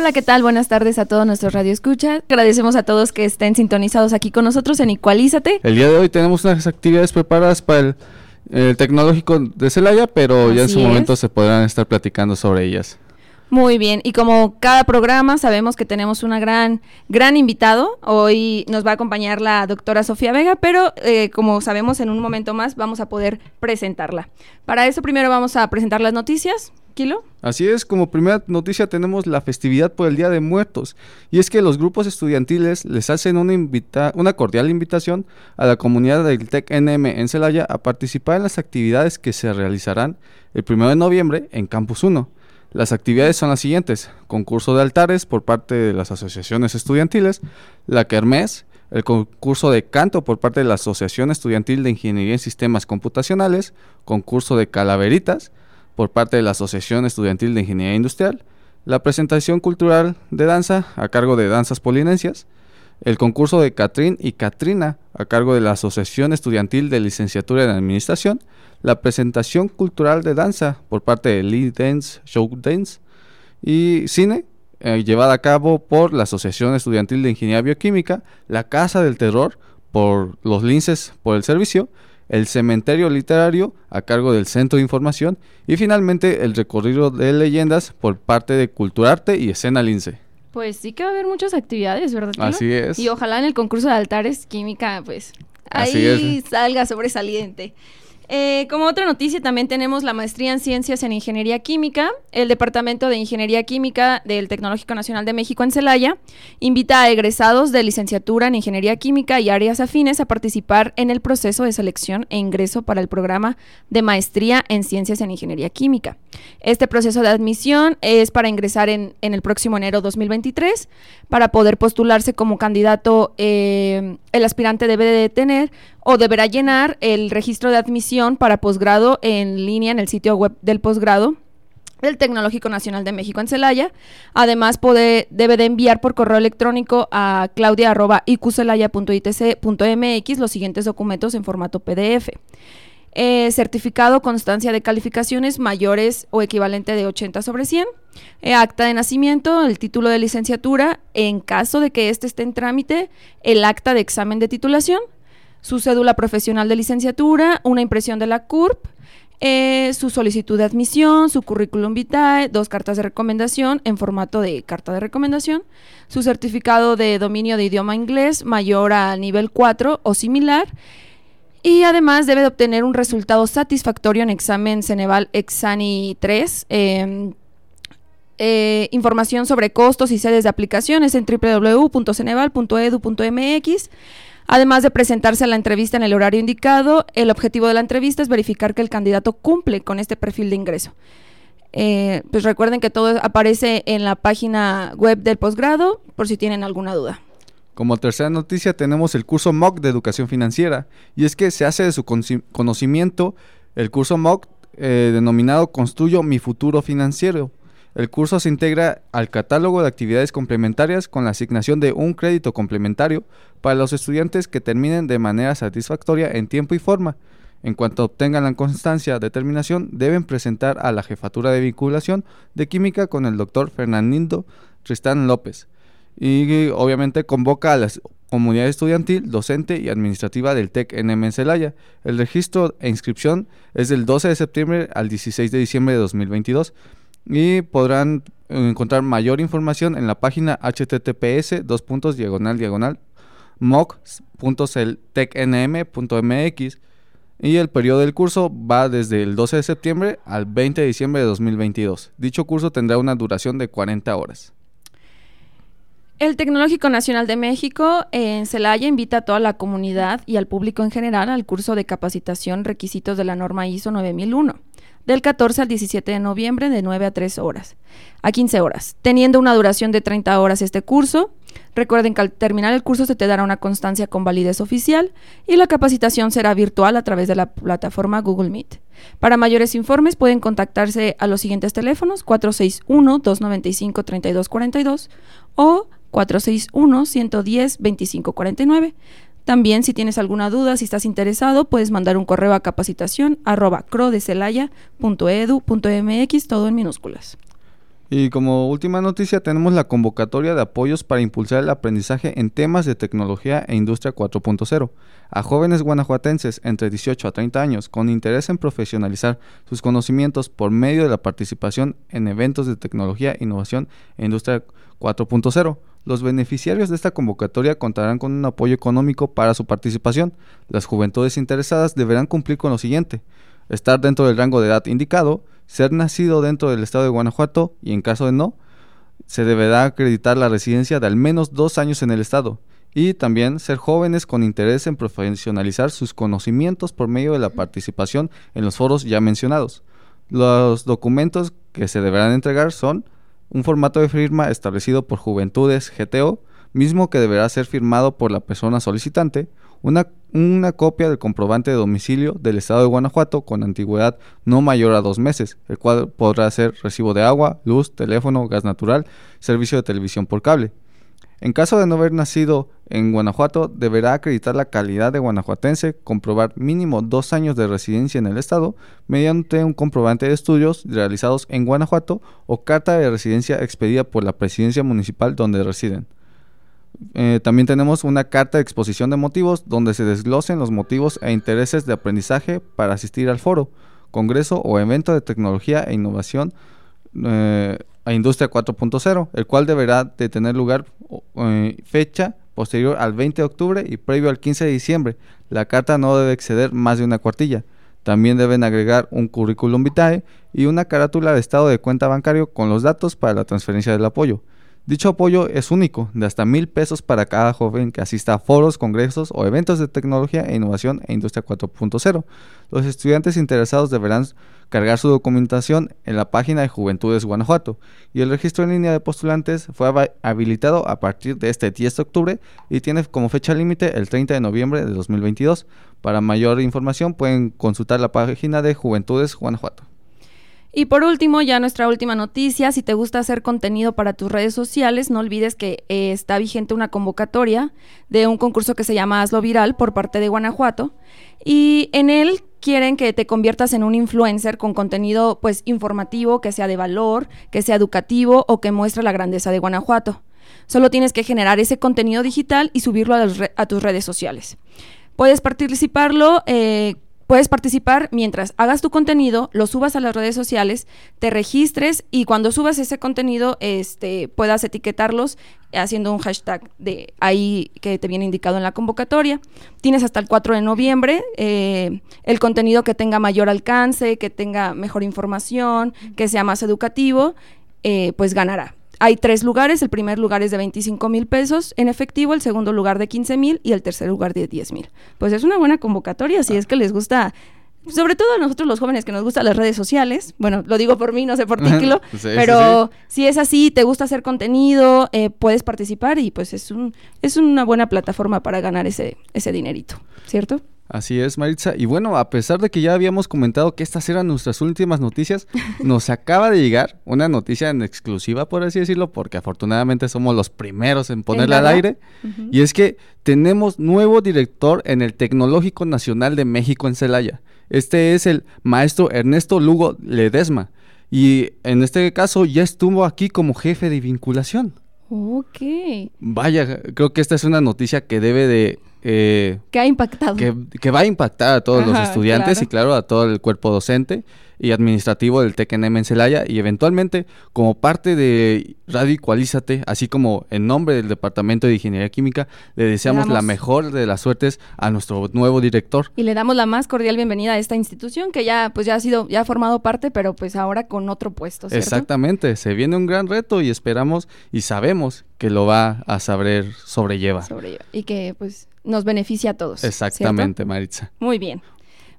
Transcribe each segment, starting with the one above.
Hola, ¿qué tal? Buenas tardes a todos nuestros radioescuchas. Agradecemos a todos que estén sintonizados aquí con nosotros en Igualízate. El día de hoy tenemos unas actividades preparadas para el, el tecnológico de Celaya, pero ya en su momento se podrán estar platicando sobre ellas. Muy bien, y como cada programa sabemos que tenemos una gran, gran invitado. Hoy nos va a acompañar la doctora Sofía Vega, pero eh, como sabemos en un momento más vamos a poder presentarla. Para eso primero vamos a presentar las noticias. Así es, como primera noticia tenemos la festividad por el Día de Muertos. Y es que los grupos estudiantiles les hacen una cordial invitación a la comunidad del TEC-NM en Celaya a participar en las actividades que se realizarán el 1 de noviembre en Campus 1. Las actividades son las siguientes: concurso de altares por parte de las asociaciones estudiantiles, la Kermés, el concurso de canto por parte de la Asociación Estudiantil de Ingeniería en Sistemas Computacionales, concurso de calaveritas por parte de la Asociación Estudiantil de Ingeniería Industrial, la presentación cultural de danza a cargo de Danzas Polinesias, el concurso de Catrín y Catrina a cargo de la Asociación Estudiantil de Licenciatura en Administración, la presentación cultural de danza por parte de Lee Dance, Show Dance y cine eh, llevada a cabo por la Asociación Estudiantil de Ingeniería Bioquímica, la Casa del Terror por los Linces por el servicio, el Cementerio Literario a cargo del Centro de Información y finalmente el recorrido de leyendas por parte de Culturarte y Escena Lince. Pues sí que va a haber muchas actividades, ¿verdad? Así es. Y ojalá en el concurso de altares química, pues ahí salga sobresaliente. Eh, como otra noticia, también tenemos la maestría en Ciencias en Ingeniería Química. El Departamento de Ingeniería Química del Tecnológico Nacional de México en Celaya invita a egresados de licenciatura en Ingeniería Química y áreas afines a participar en el proceso de selección e ingreso para el programa de maestría en Ciencias en Ingeniería Química. Este proceso de admisión es para ingresar en, el próximo enero 2023. Para poder postularse como candidato, eh, el aspirante debe de tener o deberá llenar el registro de admisión para posgrado en línea en el sitio web del posgrado del Tecnológico Nacional de México en Celaya. Además, puede, debe de enviar por correo electrónico a claudia.iqcelaya.itc.mx los siguientes documentos en formato PDF. Eh, certificado, constancia de calificaciones mayores o equivalente de 80 sobre 100. Eh, acta de nacimiento, el título de licenciatura, en caso de que éste esté en trámite, el acta de examen de titulación, su cédula profesional de licenciatura, una impresión de la CURP, eh, su solicitud de admisión, su currículum vitae, dos cartas de recomendación en formato de carta de recomendación, su certificado de dominio de idioma inglés mayor al nivel 4 o similar, y además debe de obtener un resultado satisfactorio en examen Ceneval Exani 3. eh, eh, información sobre costos y sedes de aplicaciones en www.ceneval.edu.mx. Además de presentarse a la entrevista en el horario indicado, el objetivo de la entrevista es verificar que el candidato cumple con este perfil de ingreso. Eh, pues recuerden que todo aparece en la página web del posgrado por si tienen alguna duda. Como tercera noticia tenemos el curso MOOC de Educación Financiera y es que se hace de su conocimiento el curso MOOC eh, denominado Construyo mi futuro financiero. El curso se integra al catálogo de actividades complementarias con la asignación de un crédito complementario para los estudiantes que terminen de manera satisfactoria en tiempo y forma. En cuanto obtengan la constancia de terminación, deben presentar a la jefatura de vinculación de química con el doctor Fernando Tristán López y obviamente convoca a la comunidad estudiantil, docente y administrativa del TEC NM Celaya. El registro e inscripción es del 12 de septiembre al 16 de diciembre de 2022 y podrán eh, encontrar mayor información en la página https dos puntos diagonal diagonal moc.tecnm.mx y el periodo del curso va desde el 12 de septiembre al 20 de diciembre de 2022. Dicho curso tendrá una duración de 40 horas. El Tecnológico Nacional de México en Celaya invita a toda la comunidad y al público en general al curso de capacitación requisitos de la norma ISO 9001. Del 14 al 17 de noviembre de 9 a 3 horas, a 15 horas, teniendo una duración de 30 horas este curso. Recuerden que al terminar el curso se te dará una constancia con validez oficial y la capacitación será virtual a través de la plataforma Google Meet. Para mayores informes pueden contactarse a los siguientes teléfonos 461-295-3242 o 461-110-2549. También si tienes alguna duda, si estás interesado, puedes mandar un correo a capacitación arroba todo en minúsculas. Y como última noticia tenemos la convocatoria de apoyos para impulsar el aprendizaje en temas de tecnología e industria 4.0 a jóvenes guanajuatenses entre 18 a 30 años con interés en profesionalizar sus conocimientos por medio de la participación en eventos de tecnología, innovación e industria 4.0. Los beneficiarios de esta convocatoria contarán con un apoyo económico para su participación. Las juventudes interesadas deberán cumplir con lo siguiente: estar dentro del rango de edad indicado, ser nacido dentro del estado de Guanajuato y en caso de no, se deberá acreditar la residencia de al menos dos años en el estado y también ser jóvenes con interés en profesionalizar sus conocimientos por medio de la participación en los foros ya mencionados. Los documentos que se deberán entregar son un formato de firma establecido por Juventudes GTO, mismo que deberá ser firmado por la persona solicitante, una, copia del comprobante de domicilio del Estado de Guanajuato con antigüedad no mayor a dos meses, el cual podrá ser recibo de agua, luz, teléfono, gas natural, servicio de televisión por cable. En caso de no haber nacido en Guanajuato, deberá acreditar la calidad de guanajuatense, comprobar mínimo dos años de residencia en el Estado mediante un comprobante de estudios realizados en Guanajuato o carta de residencia expedida por la presidencia municipal donde residen. Eh, también tenemos una carta de exposición de motivos donde se desglosen los motivos e intereses de aprendizaje para asistir al foro, congreso o evento de tecnología e innovación eh, a Industria 4.0, el cual deberá de tener lugar eh, fecha posterior al 20 de octubre y previo al 15 de diciembre. La carta no debe exceder más de una cuartilla. También deben agregar un currículum vitae y una carátula de estado de cuenta bancario con los datos para la transferencia del apoyo. Dicho apoyo es único, de hasta mil pesos para cada joven que asista a foros, congresos o eventos de tecnología e innovación e industria 4.0. Los estudiantes interesados deberán cargar su documentación en la página de Juventudes Guanajuato y el registro en línea de postulantes fue habilitado a partir de este 10 de octubre y tiene como fecha límite el 30 de noviembre de 2022. Para mayor información pueden consultar la página de Juventudes Guanajuato. Y por último, ya nuestra última noticia, si te gusta hacer contenido para tus redes sociales, no olvides que eh, está vigente una convocatoria de un concurso que se llama Hazlo Viral por parte de Guanajuato y en él quieren que te conviertas en un influencer con contenido pues informativo, que sea de valor, que sea educativo o que muestre la grandeza de Guanajuato. Solo tienes que generar ese contenido digital y subirlo a, tus redes sociales. Puedes participarlo eh, Puedes participar mientras hagas tu contenido, lo subas a las redes sociales, te registres y cuando subas ese contenido este, puedas etiquetarlos haciendo un hashtag de ahí que te viene indicado en la convocatoria. Tienes hasta el 4 de noviembre eh, el contenido que tenga mayor alcance, que tenga mejor información, que sea más educativo, eh, pues ganará. Hay tres lugares, el primer lugar es de 25 mil pesos en efectivo, el segundo lugar de 15 mil y el tercer lugar de 10 mil. Pues es una buena convocatoria, si es que les gusta sobre todo a nosotros los jóvenes que nos gustan las redes sociales, bueno, lo digo por mí, no sé por ti, pero si es así, te gusta hacer contenido, eh, puedes participar y pues es, un, es una buena plataforma para ganar ese, ese dinerito, ¿cierto? Así es, Maritza. Y bueno, a pesar de que ya habíamos comentado que estas eran nuestras últimas noticias, nos acaba de llegar una noticia en exclusiva, por así decirlo, porque afortunadamente somos los primeros en ponerla al aire. Y es que tenemos nuevo director en el Tecnológico Nacional de México en Celaya. Este es el maestro Ernesto Lugo Ledesma. Y en este caso ya estuvo aquí como jefe de vinculación. Ok. Vaya, creo que esta es una noticia que debe de eh, que ha impactado. Que, va a impactar a todos los estudiantes y claro a todo el cuerpo docente y administrativo del TECNM en Celaya y eventualmente como parte de Radio Igualízate, así como en nombre del Departamento de Ingeniería Química, le deseamos la mejor de las suertes a nuestro nuevo director. Y le damos la más cordial bienvenida a esta institución que ya pues ya ha sido ya ha formado parte, pero pues ahora con otro puesto, Exactamente, se viene un gran reto y esperamos y sabemos que lo va a saber sobrellevar. Sobrelleva. Y que pues nos beneficia a todos. Exactamente, Maritza. Muy bien.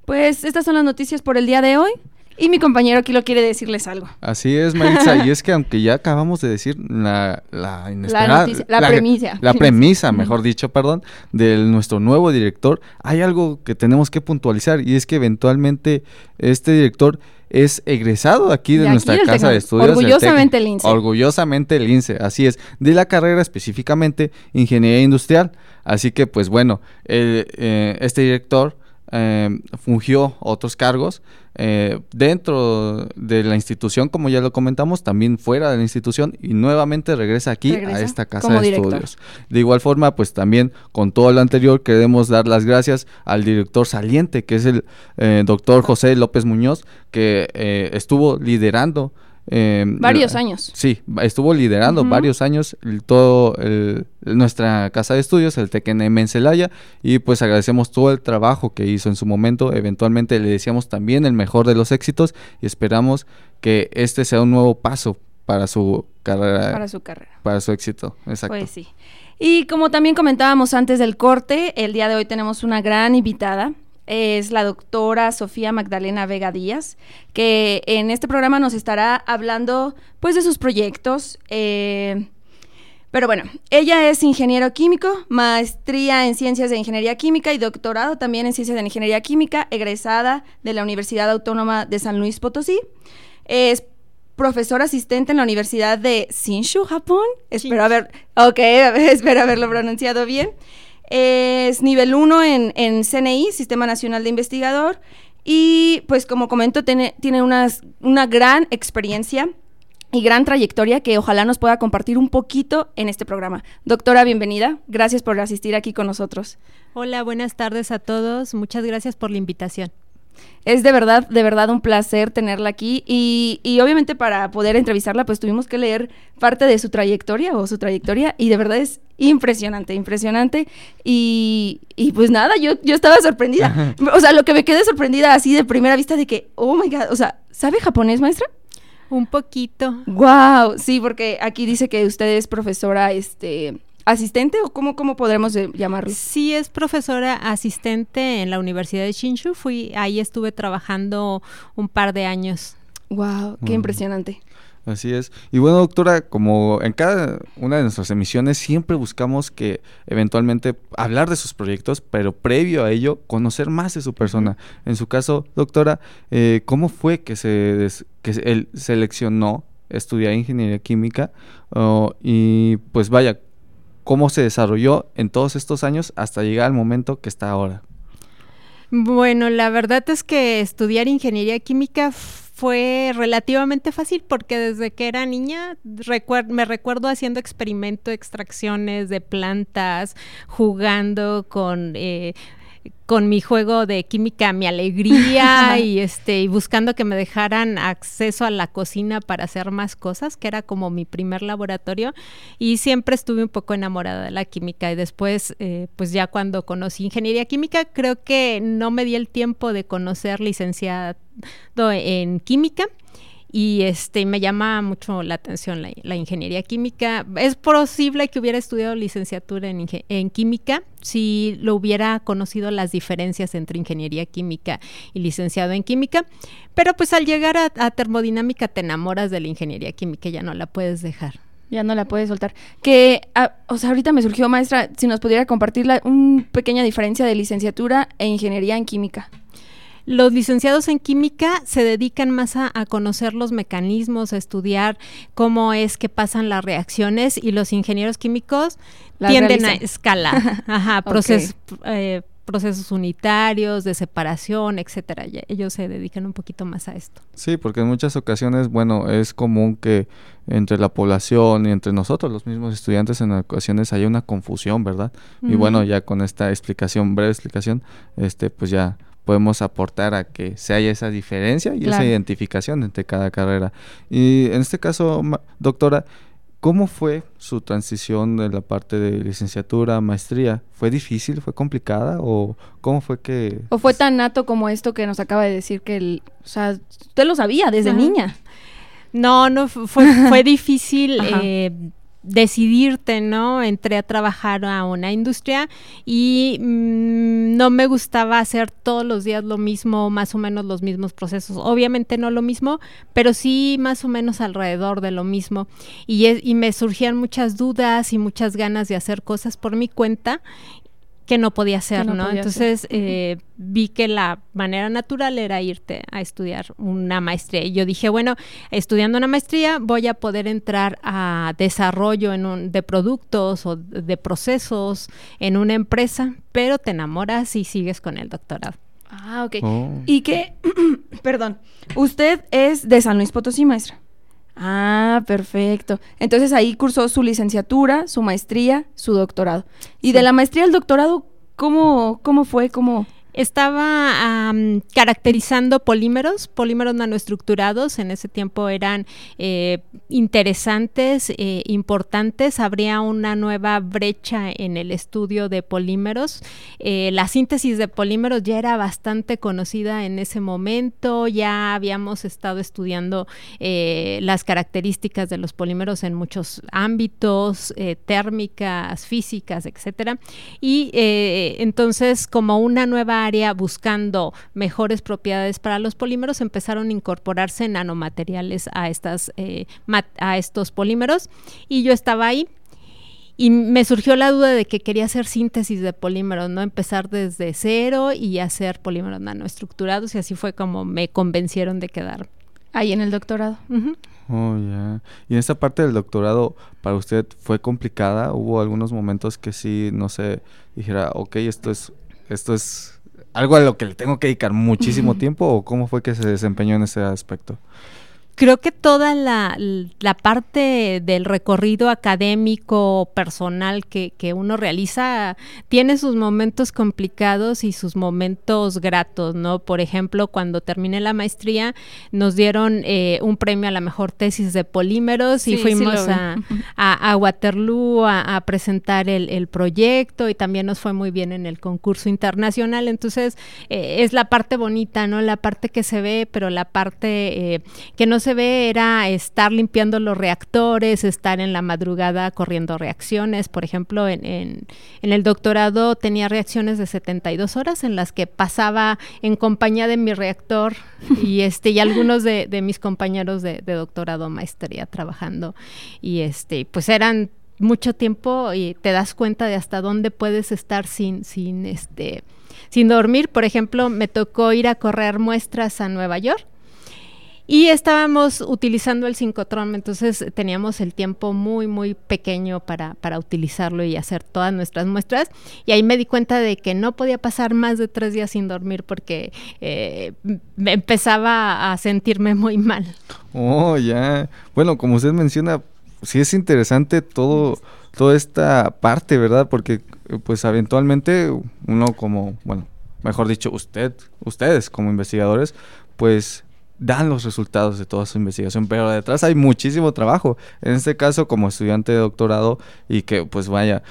Pues estas son las noticias por el día de hoy. Y mi compañero Kilo quiere decirles algo. Así es, Maritza, y es que aunque ya acabamos de decir la, la inesperada... noticia, la premisa. La premisa, mejor dicho, perdón, de nuestro nuevo director, hay algo que tenemos que puntualizar y es que eventualmente este director es egresado aquí de, De nuestra aquí casa de estudios. orgullosamente el INSE. Orgullosamente el INSE, así es. De la carrera específicamente Ingeniería Industrial. Así que, pues bueno, el, eh, este director eh, fungió otros cargos eh, dentro de la institución, como ya lo comentamos, también fuera de la institución y nuevamente regresa aquí Regresa a esta casa de director. estudios. De igual forma, pues también con todo lo anterior queremos dar las gracias al director saliente, que es el eh, doctor José López Muñoz, que eh, estuvo liderando. Eh, Varios la- años. Sí, estuvo liderando varios años el- todo el- nuestra casa de estudios, el TECNM en Celaya, y pues agradecemos todo el trabajo que hizo en su momento. Eventualmente le deseamos también el mejor de los éxitos y esperamos que este sea un nuevo paso para su carrera, Para su carrera. para su éxito. Exacto. Pues sí. Y como también comentábamos antes del corte, el día de hoy tenemos una gran invitada. Es la doctora Sofía Magdalena Vega Díaz, que en este programa nos estará hablando pues de sus proyectos. eh, pero bueno, ella es ingeniero químico, maestría en ciencias de ingeniería química y doctorado también en ciencias de ingeniería química, egresada de la Universidad Autónoma de San Luis Potosí. Es profesor asistente en la Universidad de Shinshu, Japón. Espero haber, ok, espero haberlo pronunciado bien. Es nivel 1 en, en CNI, Sistema Nacional de Investigador. Y pues como comento, tiene, tiene unas- una gran experiencia y gran trayectoria que ojalá nos pueda compartir un poquito en este programa. Doctora, bienvenida. Gracias por asistir aquí con nosotros. Hola, buenas tardes a todos. Muchas gracias por la invitación. Es de verdad, de verdad un placer tenerla aquí y, y obviamente para poder entrevistarla pues tuvimos que leer parte de su trayectoria o su trayectoria y de verdad es impresionante, impresionante y, y pues nada, yo, yo estaba sorprendida. O sea, lo que me quedé sorprendida así de primera vista de que, oh my god, o sea, ¿sabe japonés maestra? Un poquito. Wow, sí, porque aquí dice que usted es profesora, este, asistente o cómo, cómo podremos llamarlo. Sí, es profesora asistente en la Universidad de Shinshu. Fui, ahí estuve trabajando un par de años. Wow, qué Mm. impresionante. Así es. Y bueno, doctora, como en cada una de nuestras emisiones siempre buscamos que eventualmente hablar de sus proyectos, pero previo a ello conocer más de su persona. En su caso, doctora, eh, ¿cómo fue que se des- que se- él seleccionó estudiar ingeniería química? Oh, y pues vaya, ¿cómo se desarrolló en todos estos años hasta llegar al momento que está ahora? Bueno, la verdad es que estudiar ingeniería química fue relativamente fácil porque desde que era niña me recuerdo haciendo experimento, extracciones de plantas, jugando con eh, con mi juego de química, mi alegría y este y buscando que me dejaran acceso a la cocina para hacer más cosas, que era como mi primer laboratorio. Y siempre estuve un poco enamorada de la química y después eh, pues ya cuando conocí ingeniería química creo que no me di el tiempo de conocer licenciado en química y este me llama mucho la atención la, ingeniería química. Es posible que hubiera estudiado licenciatura en, química si lo hubiera conocido las diferencias entre ingeniería química y licenciado en química, pero pues al llegar a, a termodinámica te enamoras de la ingeniería química ya no la puedes dejar. Ya no la puedes soltar. Que, ah, o sea, ahorita me surgió, maestra, si nos pudiera compartir una pequeña diferencia de licenciatura e ingeniería en química. Los licenciados en química se dedican más a, a conocer los mecanismos, a estudiar cómo es que pasan las reacciones y los ingenieros químicos Las tienden a escalar, ajá, eh, procesos unitarios de separación, etcétera. Ellos se dedican un poquito más a esto. Sí, porque en muchas ocasiones, bueno, es común que entre la población y entre nosotros, los mismos estudiantes, en ocasiones haya una confusión, ¿verdad? Y bueno, ya con esta explicación, breve explicación, este, pues ya podemos aportar a que se haya esa diferencia y esa identificación entre cada carrera. Y en este caso, ma- doctora, ¿cómo fue su transición de la parte de licenciatura a maestría? ¿Fue difícil, fue complicada o cómo fue que... ¿O fue tan nato como esto que nos acaba de decir que, el, o sea, usted lo sabía desde Ajá. niña? No, no, fu- fue, fue difícil Ajá. eh, decidirte, ¿no? Entré a trabajar a una industria y mm, no me gustaba hacer todos los días lo mismo, más o menos los mismos procesos. Obviamente no lo mismo, pero sí más o menos alrededor de lo mismo. Y, y me surgían muchas dudas y muchas ganas de hacer cosas por mi cuenta que no podía hacer, ¿no? Entonces eh, vi que la manera natural era irte a estudiar una maestría. Y yo dije, bueno, estudiando una maestría voy a poder entrar a desarrollo en un, de productos o de procesos en una empresa, pero te enamoras y sigues con el doctorado. Ah, ok. Oh. Y que, perdón, usted es de San Luis Potosí, maestra. Ah, perfecto. Entonces ahí cursó su licenciatura, su maestría, su doctorado. Y de la maestría al doctorado, ¿cómo, cómo fue? ¿Cómo...? Estaba caracterizando polímeros, polímeros nanoestructurados. En ese tiempo eran eh, interesantes, eh, importantes. Habría una nueva brecha en el estudio de polímeros. Eh, la síntesis de polímeros ya era bastante conocida en ese momento. Ya habíamos estado estudiando las características de los polímeros en muchos ámbitos, térmicas, físicas, etcétera. Y entonces, como una nueva área buscando mejores propiedades para los polímeros, empezaron a incorporarse nanomateriales a, estas, eh, a estos polímeros y yo estaba ahí. Y me surgió la duda de que quería hacer síntesis de polímeros, ¿no? Empezar desde cero y hacer polímeros nanoestructurados y así fue como me convencieron de quedar ahí en el doctorado. Oh, ya. Y en esta parte del doctorado, ¿para usted fue complicada? ¿Hubo algunos momentos que sí, no sé, dijera, ok, esto es, esto es algo a lo que le tengo que dedicar muchísimo tiempo o cómo fue que se desempeñó en ese aspecto? Creo que toda la, parte del recorrido académico personal que, uno realiza tiene sus momentos complicados y sus momentos gratos, ¿no? Por ejemplo, cuando terminé la maestría nos dieron eh, un premio a la mejor tesis de polímeros y fuimos a, Waterloo a, presentar el, proyecto y también nos fue muy bien en el concurso internacional. Entonces, eh, es la parte bonita, ¿no? La parte que se ve, pero la parte eh, que no se ve era estar limpiando los reactores, estar en la madrugada corriendo reacciones. Por ejemplo, en, en, el doctorado tenía reacciones de 72 horas en las que pasaba en compañía de mi reactor y este y algunos de, mis compañeros de, doctorado maestría trabajando. Y este, pues eran mucho tiempo y te das cuenta de hasta dónde puedes estar sin, sin este sin dormir. Por ejemplo, me tocó ir a correr muestras a Nueva York y estábamos utilizando el sincrotrón, entonces teníamos el tiempo muy, muy pequeño para, para utilizarlo y hacer todas nuestras muestras. Y ahí me di cuenta de que no podía pasar más de tres días sin dormir porque eh, me empezaba a sentirme muy mal. Oh, ya. Bueno, como usted menciona, sí es interesante todo, toda esta parte, ¿verdad? Porque pues eventualmente uno como, bueno, mejor dicho, usted, ustedes como investigadores, pues dan los resultados de toda su investigación, pero detrás hay muchísimo trabajo. En este caso, como estudiante de doctorado y que pues vaya,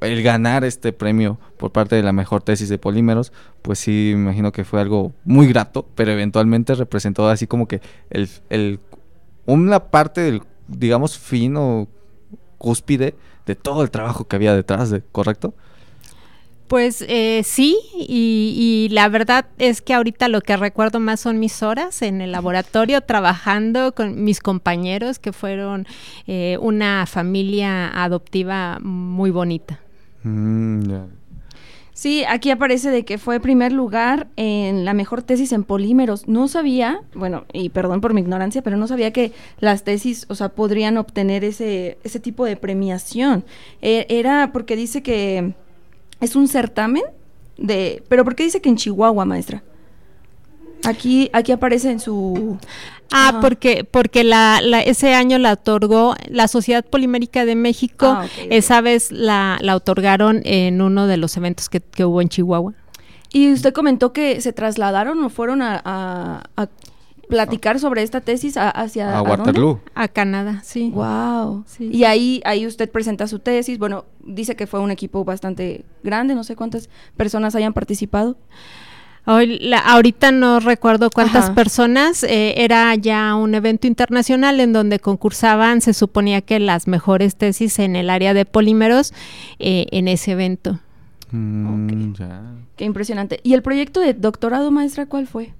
el ganar este premio por parte de la mejor tesis de polímeros, pues sí, me imagino que fue algo muy grato, pero eventualmente representó así como que el, una parte del, digamos, fin o cúspide de todo el trabajo que había detrás, de, ¿correcto? Pues eh, sí, y, la verdad es que ahorita lo que recuerdo más son mis horas en el laboratorio trabajando con mis compañeros que fueron eh, una familia adoptiva muy bonita. Mm, sí, aquí aparece de que fue primer lugar en la mejor tesis en polímeros. No sabía, bueno, y perdón por mi ignorancia, pero no sabía que las tesis, o sea, podrían obtener ese, ese tipo de premiación. E, era porque dice que es un certamen de... Pero ¿por qué dice que en Chihuahua, maestra? Aquí, aquí aparece en su... Ah, porque, porque la, ese año la otorgó la Sociedad Polimérica de México, ah, esa vez la, la, otorgaron en uno de los eventos que, que, hubo en Chihuahua. Y usted comentó que se trasladaron o fueron a, a platicar sobre esta tesis hacia a Waterloo. A, Canadá, sí. Wow. Y ahí ahí usted presenta su tesis. Bueno, dice que fue un equipo bastante grande, no sé cuántas personas hayan participado. Hoy, la, ahorita no recuerdo cuántas Ajá. personas, eh, era ya un evento internacional en donde concursaban, se suponía que las mejores tesis en el área de polímeros eh, en ese evento. Mm, ya. Qué impresionante. ¿Y el proyecto de doctorado, maestra, cuál fue?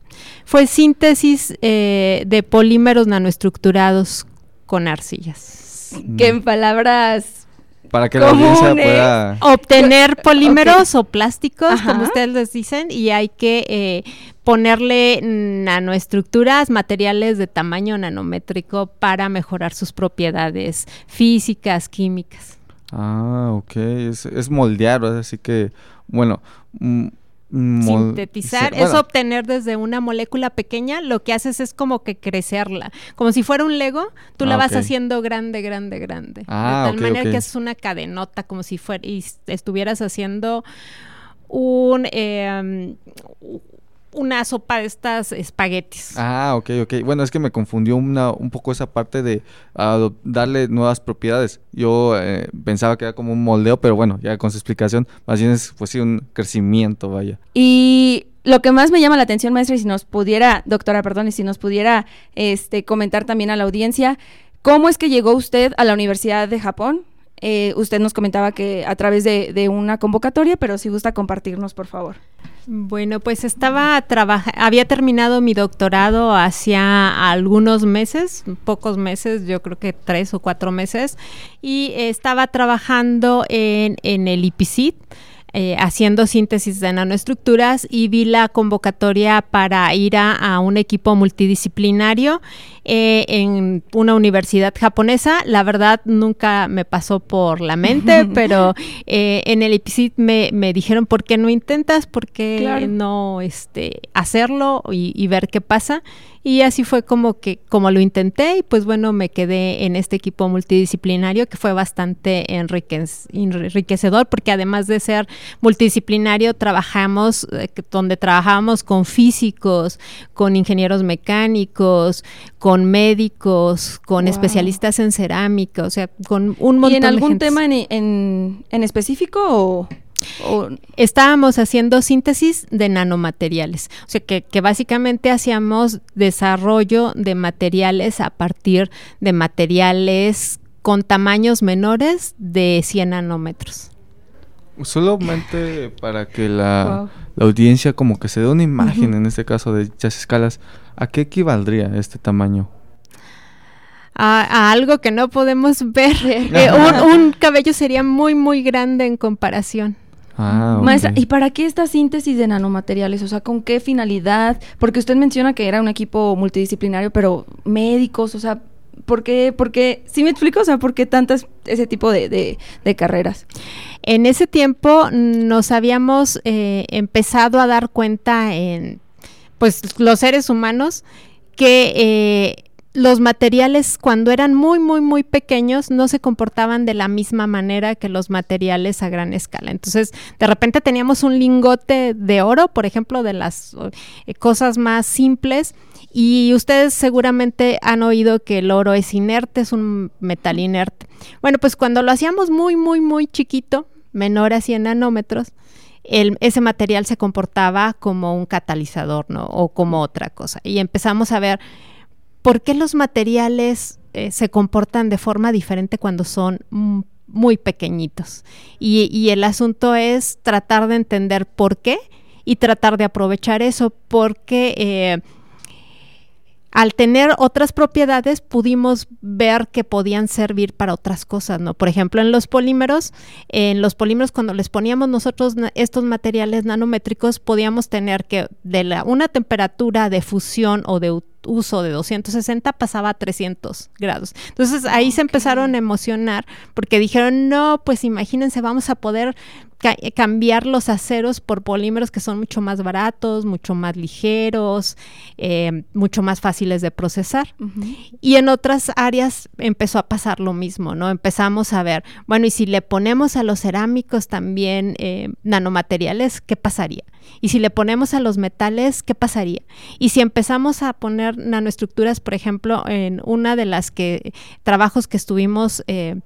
Fue síntesis eh, de polímeros nanoestructurados con arcillas. Que en palabras Para que la audiencia pueda... Obtener polímeros o plásticos, Ajá. como ustedes les dicen, y hay que eh, ponerle nanoestructuras, materiales de tamaño nanométrico para mejorar sus propiedades físicas, químicas. Ah, ok. Es, es moldear, ¿verdad? así que, bueno... mm, Sintetizar es obtener desde una molécula pequeña, lo que haces es como que crecerla, como si fuera un Lego, tú la Ah, vas haciendo grande, grande, grande, Ah, de tal ok, manera que es una cadenota, como si fuera y estuvieras haciendo un eh, una sopa de estas espaguetis. Ah, ok, ok. Bueno, es que me confundió una, un poco esa parte de darle nuevas propiedades. Yo eh, pensaba que era como un moldeo, pero bueno, ya con su explicación, más bien es pues sí un crecimiento, vaya. Y lo que más me llama la atención, maestra, y si nos pudiera, doctora, perdón, y si nos pudiera este, comentar también a la audiencia, ¿cómo es que llegó usted a la Universidad de Japón? Eh, usted nos comentaba que a través de, una convocatoria, pero si gusta compartirnos, por favor. Bueno, pues estaba trabajando, había terminado mi doctorado hacía algunos meses, pocos meses, yo creo que tres o cuatro meses, y estaba trabajando en, en el IPCIT. Eh, haciendo síntesis de nanoestructuras y vi la convocatoria para ir a, a un equipo multidisciplinario eh, en una universidad japonesa. La verdad nunca me pasó por la mente, pero eh, en el IPCIT me, me dijeron, ¿por qué no intentas? ¿Por qué Claro. no este, hacerlo y, y ver qué pasa? Y así fue como que como lo intenté y pues bueno, me quedé en este equipo multidisciplinario que fue bastante enriquec- enriquecedor porque además de ser multidisciplinario trabajamos eh, donde trabajábamos con físicos, con ingenieros mecánicos, con médicos, con Wow. especialistas en cerámica, o sea, con un montón ¿Y en de algún tema en, en, en específico o, estábamos haciendo síntesis de nanomateriales. O sea, que, que básicamente hacíamos desarrollo de materiales a partir de materiales con tamaños menores de 100 nanómetros. Solamente para que la, Wow. la audiencia como que se dé una imagen, en este caso de dichas escalas, ¿a qué equivaldría este tamaño? A, a algo que no podemos ver. Eh, un, un cabello sería muy, muy grande en comparación. Ah, Maestra. ¿y para qué esta síntesis de nanomateriales? O sea, ¿con qué finalidad? Porque usted menciona que era un equipo multidisciplinario, pero médicos, o sea, ¿por qué? ¿Por qué? ¿Sí me explico? O sea, ¿por qué tantas, ese tipo de, de- de carreras? En ese tiempo nos habíamos eh, empezado a dar cuenta en, pues, los seres humanos que eh, los materiales cuando eran muy, muy, muy pequeños no se comportaban de la misma manera que los materiales a gran escala. Entonces, de repente teníamos un lingote de oro, por ejemplo, de las eh, cosas más simples, y ustedes seguramente han oído que el oro es inerte, es un metal inerte. Bueno, pues cuando lo hacíamos muy, muy, muy chiquito, menor a 100 nanómetros, ese material se comportaba como un catalizador, ¿no? O como otra cosa. Y empezamos a ver por qué los materiales eh, se comportan de forma diferente cuando son muy pequeñitos. Y, y el asunto es tratar de entender por qué y tratar de aprovechar eso, porque eh, al tener otras propiedades pudimos ver que podían servir para otras cosas, ¿no? Por ejemplo, en los polímeros, en los polímeros cuando les poníamos nosotros estos materiales nanométricos podíamos tener que de la, una temperatura de fusión o de uso de 260 pasaba a 300 grados. Entonces ahí se empezaron a emocionar porque dijeron, no, pues imagínense, vamos a poder ca- cambiar los aceros por polímeros que son mucho más baratos, mucho más ligeros, eh, mucho más fáciles de procesar. Y en otras áreas empezó a pasar lo mismo, ¿no? Empezamos a ver, bueno, y si le ponemos a los cerámicos también eh, nanomateriales, ¿qué pasaría? Y si le ponemos a los metales, ¿qué pasaría? Y si empezamos a poner nanoestructuras, por ejemplo, en una de las que trabajos que estuvimos eh,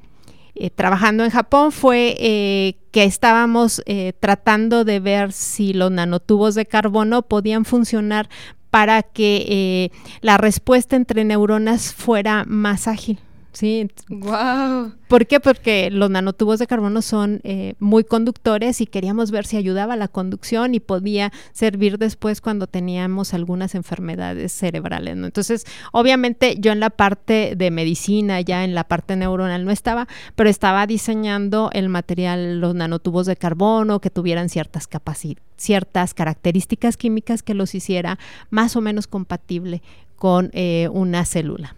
eh, trabajando en Japón fue eh, que estábamos eh, tratando de ver si los nanotubos de carbono podían funcionar para que la respuesta entre neuronas fuera más ágil. Sí. Wow. ¿Por qué? Porque los nanotubos de carbono son eh, muy conductores y queríamos ver si ayudaba a la conducción y podía servir después cuando teníamos algunas enfermedades cerebrales. Entonces, obviamente yo en la parte de medicina, ya en la parte neuronal no estaba, pero estaba diseñando el material, los nanotubos de carbono que tuvieran ciertas capacidades ciertas características químicas que los hiciera más o menos compatible con eh, una célula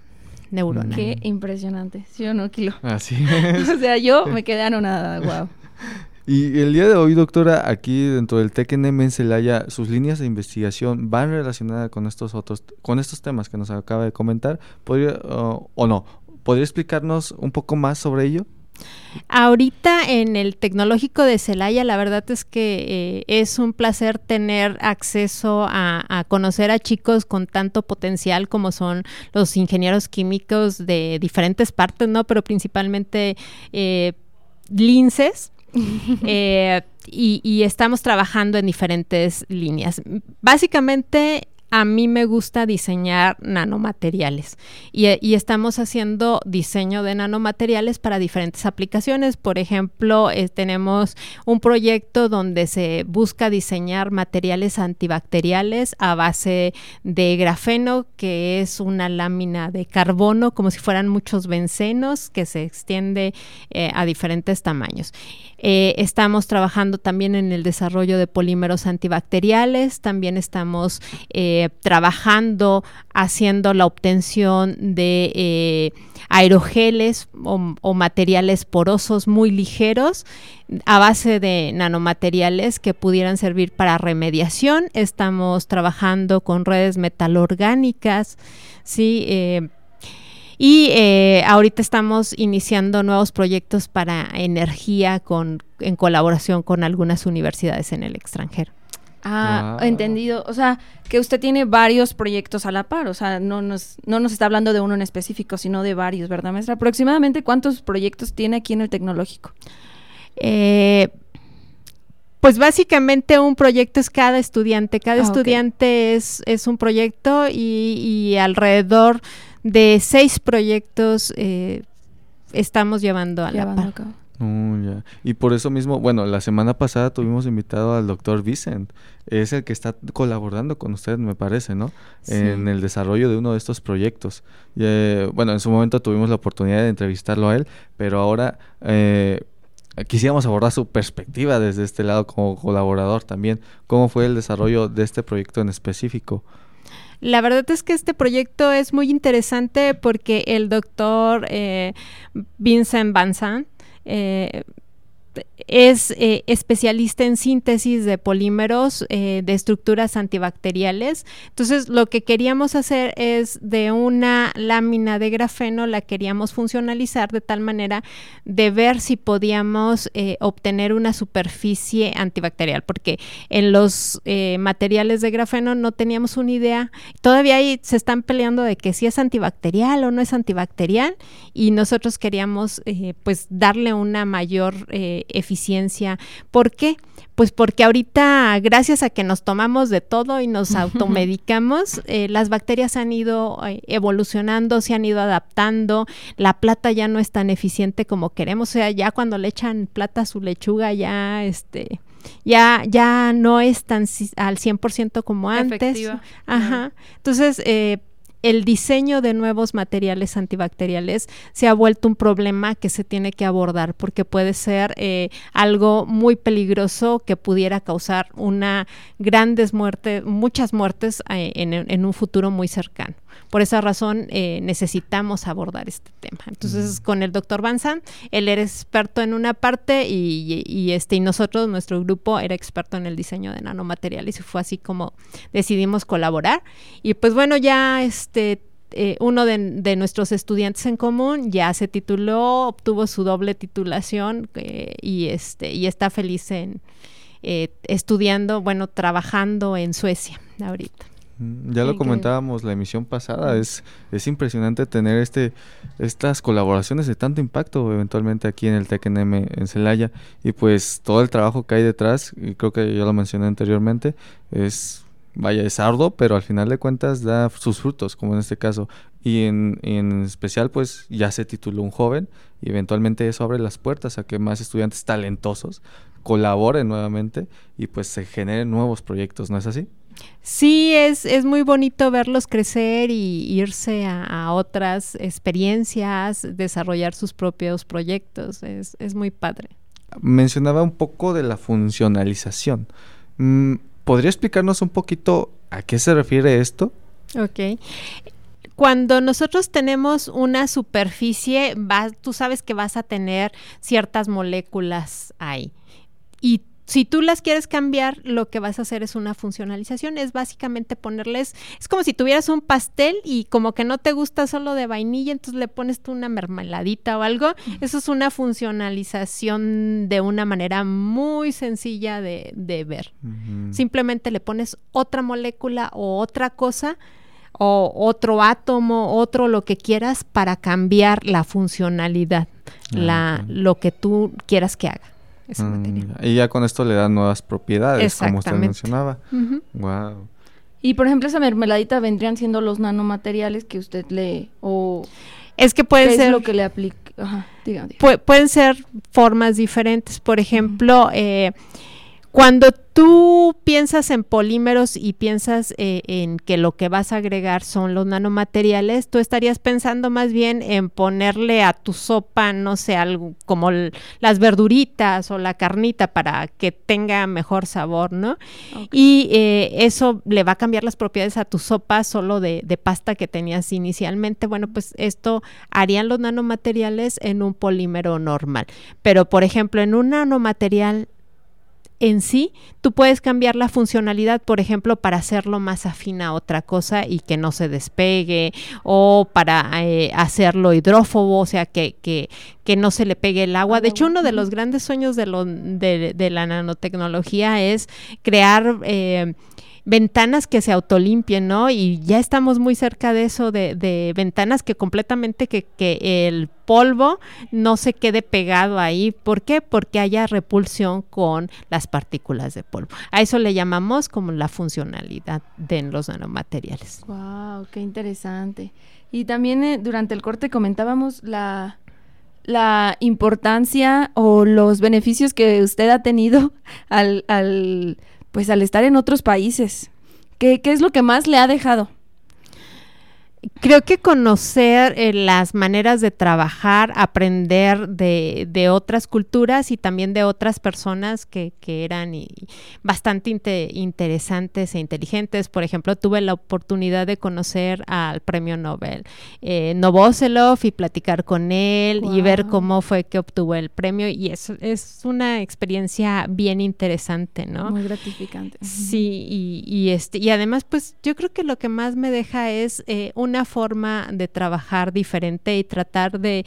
neurona. Qué impresionante, ¿sí o no, Kilo? Así es. o sea, yo me quedé anonadada, wow. Y el día de hoy, doctora, aquí dentro del TECNM en Celaya, sus líneas de investigación van relacionadas con estos otros, con estos temas que nos acaba de comentar. ¿Podría, o no? ¿Podría explicarnos un poco más sobre ello? Ahorita en el tecnológico de Celaya, la verdad es que eh, es un placer tener acceso a, conocer a chicos con tanto potencial como son los ingenieros químicos de diferentes partes, ¿no? Pero principalmente eh, linces. Eh, y, y, estamos trabajando en diferentes líneas. Básicamente a mí me gusta diseñar nanomateriales y, estamos haciendo diseño de nanomateriales para diferentes aplicaciones. Por ejemplo, eh, tenemos un proyecto donde se busca diseñar materiales antibacteriales a base de grafeno, que es una lámina de carbono, como si fueran muchos bencenos, que se extiende eh, a diferentes tamaños. Eh, estamos trabajando también en el desarrollo de polímeros antibacteriales, también estamos trabajando haciendo la obtención de eh, aerogeles o, materiales porosos muy ligeros a base de nanomateriales que pudieran servir para remediación. Estamos trabajando con redes metalorgánicas, ¿sí? Y eh, ahorita estamos iniciando nuevos proyectos para energía con, en colaboración con algunas universidades en el extranjero. Ah, entendido. O sea, que usted tiene varios proyectos a la par. O sea, no nos, no nos está hablando de uno en específico, sino de varios, ¿verdad, maestra? Aproximadamente, ¿cuántos proyectos tiene aquí en el tecnológico? Eh, pues básicamente un proyecto es cada estudiante. Cada ah, estudiante es, es un proyecto y, y alrededor de seis proyectos eh, estamos llevando a la par. Mm, y por eso mismo, bueno, la semana pasada tuvimos invitado al doctor Vicent. Es el que está colaborando con usted, me parece, ¿no? En el desarrollo de uno de estos proyectos. Eh, bueno, en su momento tuvimos la oportunidad de entrevistarlo a él, pero ahora eh, quisiéramos abordar su perspectiva desde este lado como colaborador también. ¿Cómo fue el desarrollo de este proyecto en específico? La verdad es que este proyecto es muy interesante porque el doctor eh, Vincent Van eh, es eh, especialista en síntesis de polímeros eh, de estructuras antibacteriales. Entonces, lo que queríamos hacer es de una lámina de grafeno, la queríamos funcionalizar de tal manera de ver si podíamos eh, obtener una superficie antibacterial, porque en los materiales de grafeno no teníamos una idea. Todavía ahí se están peleando de que si es antibacterial o no es antibacterial, y nosotros queríamos pues darle una mayor eficiencia eficiencia. ¿Por qué? Pues porque ahorita, gracias a que nos tomamos de todo y nos automedicamos, eh, las bacterias han ido eh, evolucionando, se han ido adaptando, la plata ya no es tan eficiente como queremos, o sea, ya cuando le echan plata a su lechuga, ya este ya, ya no es tan al 100% como antes. Ajá. Entonces, eh, el diseño de nuevos materiales antibacteriales se ha vuelto un problema que se tiene que abordar porque puede ser eh, algo muy peligroso que pudiera causar una grandes muertes, muchas muertes eh, en, un futuro muy cercano. Por esa razón eh, necesitamos abordar este tema. Entonces, con el doctor Banzan, él era experto en una parte y, este, y nosotros, nuestro grupo, era experto en el diseño de nanomateriales y fue así como decidimos colaborar. Y pues bueno, ya este eh, uno de, nuestros estudiantes en común ya se tituló, obtuvo su doble titulación eh, y, este, y está feliz en estudiando, bueno, trabajando en Suecia ahorita. Ya lo comentábamos la emisión pasada, es, es impresionante tener este estas colaboraciones de tanto impacto eventualmente aquí en el TECNM en Celaya y pues todo el trabajo que hay detrás, y creo que ya lo mencioné anteriormente, es vaya, es arduo, pero al final de cuentas da sus frutos, como en este caso. Y en, en especial, pues ya se tituló un joven y eventualmente eso abre las puertas a que más estudiantes talentosos colaboren nuevamente y pues se generen nuevos proyectos, ¿no es así? Sí, es, es muy bonito verlos crecer y irse a, otras experiencias, desarrollar sus propios proyectos, es, es, muy padre. Mencionaba un poco de la funcionalización. Mm, ¿Podría explicarnos un poquito a qué se refiere esto? Ok. Cuando nosotros tenemos una superficie, tú sabes que vas a tener ciertas moléculas ahí. Y si tú las quieres cambiar, lo que vas a hacer es una funcionalización, es básicamente ponerles, es como si tuvieras un pastel y como que no te gusta solo de vainilla, entonces le pones tú una mermeladita o algo, eso es una funcionalización de una manera muy sencilla de, ver. Simplemente le pones otra molécula o otra cosa o otro átomo, otro lo que quieras para cambiar la funcionalidad, ah, la, lo que tú quieras que haga. Mm, y ya con esto le dan nuevas propiedades, como usted mencionaba. Wow. Y por ejemplo, esa mermeladita vendrían siendo los nanomateriales que usted le o es que puede ser lo que le aplica. pueden ser formas diferentes. Por ejemplo, eh, cuando tú piensas en polímeros y piensas eh, en que lo que vas a agregar son los nanomateriales, tú estarías pensando más bien en ponerle a tu sopa, no sé, algo como las verduritas o la carnita para que tenga mejor sabor, ¿no? Y eh, eso le va a cambiar las propiedades a tu sopa solo de, de pasta que tenías inicialmente. Bueno, pues esto harían los nanomateriales en un polímero normal. Pero, por ejemplo, en un nanomaterial en sí, tú puedes cambiar la funcionalidad, por ejemplo, para hacerlo más afín a otra cosa y que no se despegue, o para eh, hacerlo hidrófobo, o sea, que, que, que, no se le pegue el agua. De hecho, uno de los grandes sueños de, lo, de, de la nanotecnología es crear... Eh, ventanas que se autolimpien, ¿no? Y ya estamos muy cerca de eso, de, ventanas que completamente que, el polvo no se quede pegado ahí. ¿Por qué? Porque haya repulsión con las partículas de polvo. A eso le llamamos como la funcionalidad de los nanomateriales. Wow, qué interesante. Y también eh, durante el corte comentábamos la la importancia o los beneficios que usted ha tenido al pues al estar en otros países. ¿Qué, qué es lo que más le ha dejado? Creo que conocer eh, las maneras de trabajar, aprender de, de, otras culturas y también de otras personas que, que eran bastante interesantes e inteligentes. Por ejemplo, tuve la oportunidad de conocer al premio Nobel eh, Novoselov y platicar con él y ver cómo fue que obtuvo el premio. Y eso es una experiencia bien interesante, ¿no? Muy gratificante. Sí, y, y, este, y además, pues yo creo que lo que más me deja es eh, un una forma de trabajar diferente y tratar de,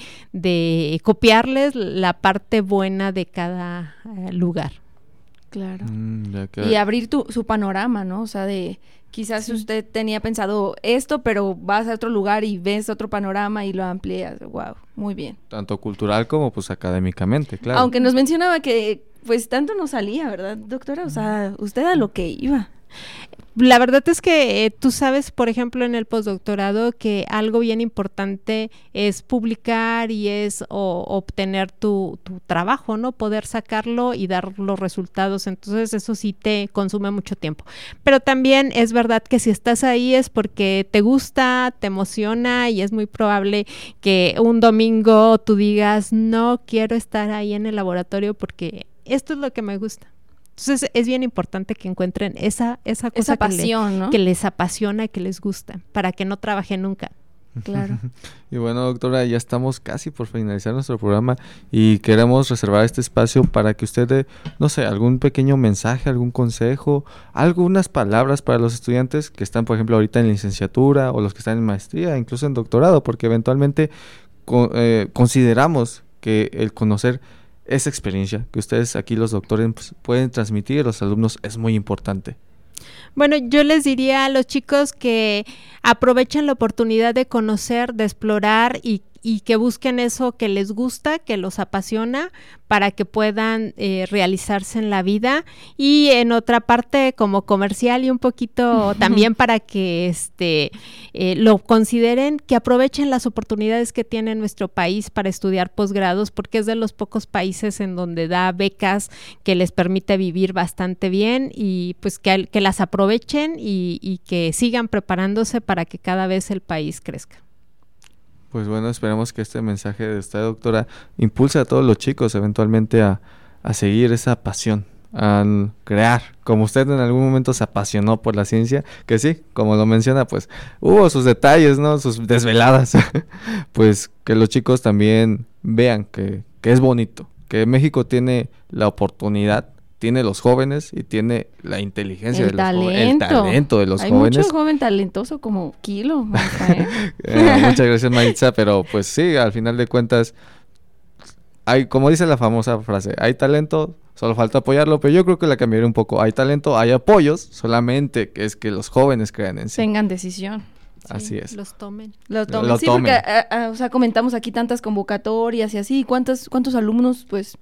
copiarles la parte buena de cada eh, lugar. Claro. Mm, y abrir tu, su panorama, ¿no? O sea, de quizás usted tenía pensado esto, pero vas a otro lugar y ves otro panorama y lo amplías. Wow, muy bien. Tanto cultural como pues académicamente, claro. Aunque nos mencionaba que pues tanto no salía, ¿verdad, doctora? O sea, usted a lo que iba. La verdad es que eh, tú sabes, por ejemplo, en el postdoctorado que algo bien importante es publicar y es obtener tu, tu, trabajo, ¿no? Poder sacarlo y dar los resultados. Entonces eso sí te consume mucho tiempo. Pero también es verdad que si estás ahí es porque te gusta, te emociona y es muy probable que un domingo tú digas, no quiero estar ahí en el laboratorio porque esto es lo que me gusta. Entonces es bien importante que encuentren esa, esa cosa que, les apasiona y que les gusta, para que no trabajen nunca. Claro. y bueno, doctora, ya estamos casi por finalizar nuestro programa y queremos reservar este espacio para que usted dé, no sé, algún pequeño mensaje, algún consejo, algunas palabras para los estudiantes que están, por ejemplo, ahorita en licenciatura o los que están en maestría, incluso en doctorado, porque eventualmente eh, consideramos que el conocer esa experiencia que ustedes aquí los doctores pues, pueden transmitir a los alumnos es muy importante. Bueno, yo les diría a los chicos que aprovechen la oportunidad de conocer, de explorar y y que busquen eso que les gusta, que los apasiona, para que puedan eh, realizarse en la vida. Y en otra parte, como comercial y un poquito también para que este eh, lo consideren, que aprovechen las oportunidades que tiene nuestro país para estudiar posgrados, porque es de los pocos países en donde da becas que les permite vivir bastante bien y pues que, que las aprovechen y, y que sigan preparándose para que cada vez el país crezca. Pues bueno, esperemos que este mensaje de esta doctora impulse a todos los chicos eventualmente a, seguir esa pasión, a crear, como usted en algún momento se apasionó por la ciencia, que sí, como lo menciona, pues hubo sus detalles, ¿no? Sus desveladas, pues que los chicos también vean que, que es bonito, que México tiene la oportunidad tiene los jóvenes y tiene la inteligencia el de los talento. el talento de los Hay jóvenes. mucho joven talentoso como Kilo. Eh, muchas gracias Maritza, pero pues sí, al final de cuentas, hay, como dice la famosa frase, hay talento, solo falta apoyarlo, pero yo creo que la cambiaré un poco. Hay talento, hay apoyos, solamente que es que los jóvenes crean en sí. Tengan decisión. Así es. Los tomen. Lo tomen. sí, porque, o sea, comentamos aquí tantas convocatorias y así. ¿Cuántos, cuántos alumnos, pues,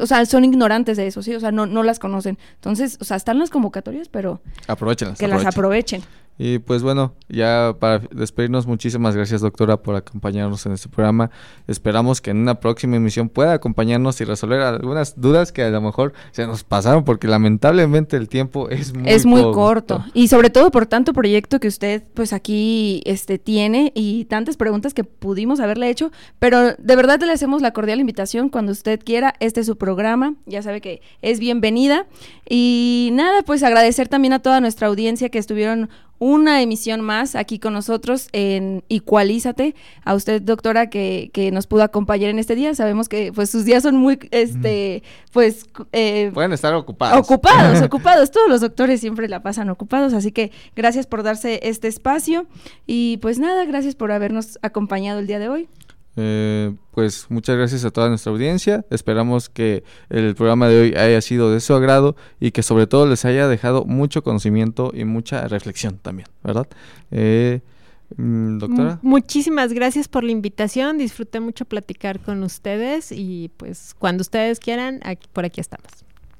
o sea, son ignorantes de eso, sí, o sea, no, no las conocen. Entonces, o sea, están las convocatorias, pero Aprovechenlas. que las aprovechen. Y pues bueno, ya para despedirnos, muchísimas gracias doctora por acompañarnos en este programa. Esperamos que en una próxima emisión pueda acompañarnos y resolver algunas dudas que a lo mejor se nos pasaron porque lamentablemente el tiempo es muy, es muy corto. Y sobre todo por tanto proyecto que usted pues aquí este, tiene y tantas preguntas que pudimos haberle hecho. Pero de verdad le hacemos la cordial invitación cuando usted quiera. Este es su programa. Ya sabe que es bienvenida. Y nada, pues agradecer también a toda nuestra audiencia que estuvieron una emisión más aquí con nosotros en Igualízate. A usted, doctora, que, que, nos pudo acompañar en este día. Sabemos que pues sus días son muy, este, pues... Eh, Pueden estar ocupados. Ocupados, ocupados. Todos los doctores siempre la pasan ocupados. Así que gracias por darse este espacio. Y pues nada, gracias por habernos acompañado el día de hoy. Eh, pues muchas gracias a toda nuestra audiencia. Esperamos que el programa de hoy haya sido de su agrado y que sobre todo les haya dejado mucho conocimiento y mucha reflexión también, ¿verdad? Eh, mm, doctora. Muchísimas gracias por la invitación. Disfruté mucho platicar con ustedes y pues cuando ustedes quieran, por aquí estamos.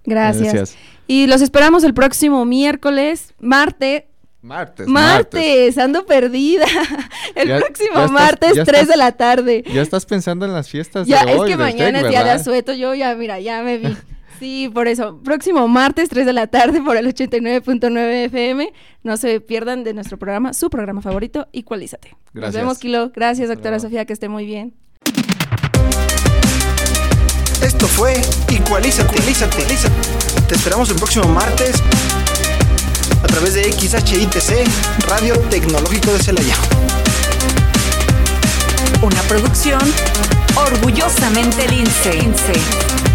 Gracias. Gracias. Y los esperamos el próximo miércoles, martes, Martes, martes. ando perdida. El próximo martes, 3 de la tarde. Ya estás pensando en las fiestas ya, de hoy. Es que mañana es día de asueto. Yo ya, mira, ya me vi. Sí, por eso. Próximo martes, 3 de la tarde, por el 89.9 FM. No se pierdan de nuestro programa, su programa favorito, Igualízate. Gracias. Nos vemos, Kilo. Gracias, doctora Sofía, que esté muy bien. Esto fue Igualízate. Igualízate. Te esperamos el próximo martes a través de XHITC, Radio Tecnológico de Celaya. Una producción orgullosamente lince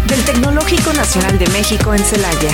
del Tecnológico Nacional de México en Celaya.